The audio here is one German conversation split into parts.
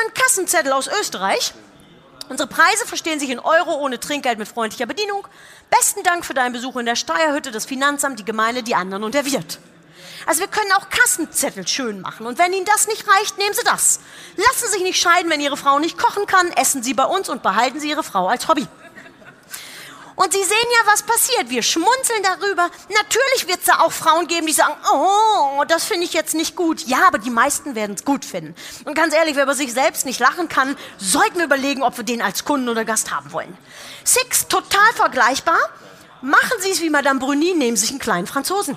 Einen Kassenzettel aus Österreich. Unsere Preise verstehen sich in Euro ohne Trinkgeld mit freundlicher Bedienung. Besten Dank für deinen Besuch in der Steuerhütte, das Finanzamt, die Gemeinde, die anderen und der Wirt. Also wir können auch Kassenzettel schön machen. Und wenn Ihnen das nicht reicht, nehmen Sie das. Lassen Sie sich nicht scheiden, wenn Ihre Frau nicht kochen kann, essen Sie bei uns und behalten Sie Ihre Frau als Hobby. Und Sie sehen ja, was passiert. Wir schmunzeln darüber. Natürlich wird es da auch Frauen geben, die sagen, oh, das finde ich jetzt nicht gut. Ja, aber die meisten werden es gut finden. Und ganz ehrlich, wer über sich selbst nicht lachen kann, sollten wir überlegen, ob wir den als Kunden oder Gast haben wollen. Six, total vergleichbar. Machen Sie es wie Madame Bruni, nehmen Sie sich einen kleinen Franzosen.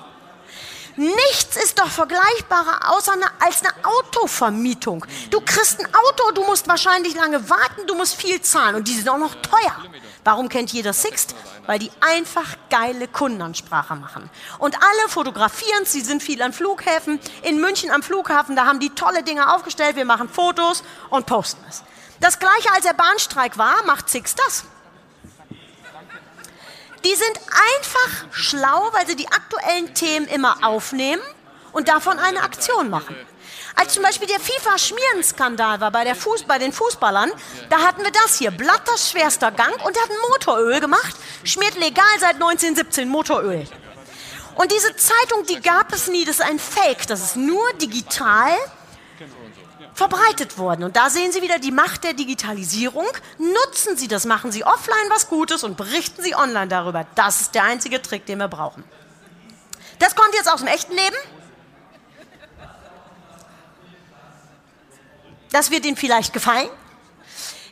Nichts ist doch vergleichbarer außer eine, als eine Autovermietung. Du kriegst ein Auto, du musst wahrscheinlich lange warten, du musst viel zahlen und die sind auch noch teuer. Warum kennt jeder Sixt? Weil die einfach geile Kundenansprache machen. Und alle fotografieren, sie sind viel an Flughäfen. In München am Flughafen, da haben die tolle Dinge aufgestellt. Wir machen Fotos und posten es. Das gleiche als der Bahnstreik war, macht Sixt das. Die sind einfach schlau, weil sie die aktuellen Themen immer aufnehmen und davon eine Aktion machen. Als zum Beispiel der FIFA-Schmierenskandal war bei, Fuß, bei den Fußballern, da hatten wir das hier. Blatters schwerster Gang und der hat ein Motoröl gemacht. Schmiert legal seit 1917 Motoröl. Und diese Zeitung, die gab es nie, das ist ein Fake. Das ist nur digital verbreitet worden. Und da sehen Sie wieder die Macht der Digitalisierung. Nutzen Sie das, machen Sie offline was Gutes und berichten Sie online darüber. Das ist der einzige Trick, den wir brauchen. Das kommt jetzt aus dem echten Leben. Das wird Ihnen vielleicht gefallen.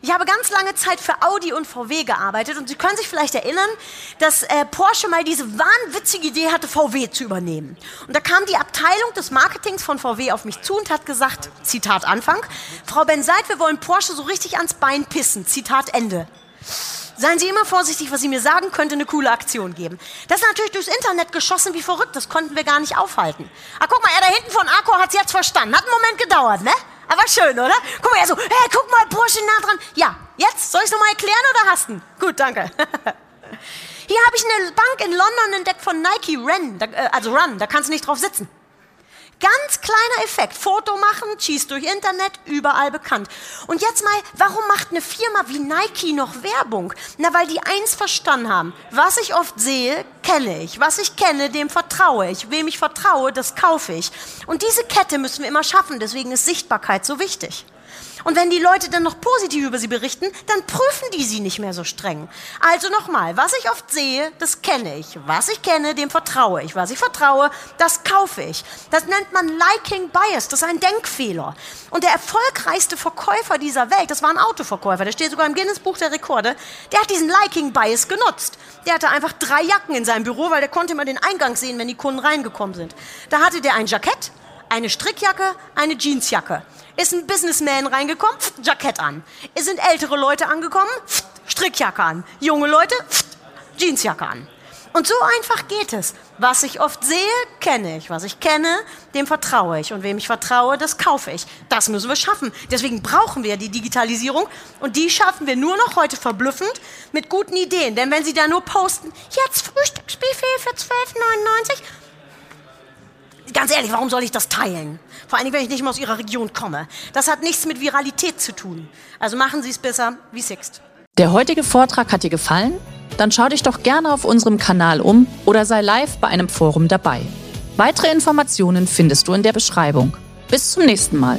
Ich habe ganz lange Zeit für Audi und VW gearbeitet und Sie können sich vielleicht erinnern, dass äh, Porsche mal diese wahnwitzige Idee hatte, VW zu übernehmen. Und da kam die Abteilung des Marketings von VW auf mich zu und hat gesagt, Zitat Anfang, Frau Benseit, wir wollen Porsche so richtig ans Bein pissen. Zitat Ende. Seien Sie immer vorsichtig, was Sie mir sagen, könnte eine coole Aktion geben. Das ist natürlich durchs Internet geschossen wie verrückt, das konnten wir gar nicht aufhalten. Ah, guck mal, er da hinten von Akku hat es jetzt verstanden. Hat einen Moment gedauert, ne? Aber schön, oder? Guck mal, er so, hey, guck mal, Porsche nah dran. Ja, jetzt? Soll ich es nochmal erklären oder hast du? Gut, danke. Hier habe ich eine Bank in London entdeckt von Nike Run, äh, also Run, da kannst du nicht drauf sitzen. Ganz kleiner Effekt. Foto machen, schießt durch Internet, überall bekannt. Und jetzt mal, warum macht eine Firma wie Nike noch Werbung? Na, weil die eins verstanden haben. Was ich oft sehe, kenne ich. Was ich kenne, dem vertraue ich. Wem ich vertraue, das kaufe ich. Und diese Kette müssen wir immer schaffen. Deswegen ist Sichtbarkeit so wichtig. Und wenn die Leute dann noch positiv über sie berichten, dann prüfen die sie nicht mehr so streng. Also nochmal, was ich oft sehe, das kenne ich. Was ich kenne, dem vertraue ich. Was ich vertraue, das kaufe ich. Das nennt man Liking Bias. Das ist ein Denkfehler. Und der erfolgreichste Verkäufer dieser Welt, das war ein Autoverkäufer, der steht sogar im Guinness Buch der Rekorde, der hat diesen Liking Bias genutzt. Der hatte einfach drei Jacken in seinem Büro, weil der konnte immer den Eingang sehen, wenn die Kunden reingekommen sind. Da hatte der ein Jackett, eine Strickjacke, eine Jeansjacke. Ist ein Businessman reingekommen, pft, Jackett an. Es sind ältere Leute angekommen, pft, Strickjacke an. Junge Leute, pft, Jeansjacke an. Und so einfach geht es. Was ich oft sehe, kenne ich. Was ich kenne, dem vertraue ich. Und wem ich vertraue, das kaufe ich. Das müssen wir schaffen. Deswegen brauchen wir die Digitalisierung. Und die schaffen wir nur noch heute verblüffend mit guten Ideen. Denn wenn Sie da nur posten, jetzt Frühstücksbuffet für 12,99, ganz ehrlich, warum soll ich das teilen? Vor allem, wenn ich nicht mehr aus Ihrer Region komme. Das hat nichts mit Viralität zu tun. Also machen Sie es besser wie Sixt. Der heutige Vortrag hat dir gefallen? Dann schau dich doch gerne auf unserem Kanal um oder sei live bei einem Forum dabei. Weitere Informationen findest du in der Beschreibung. Bis zum nächsten Mal.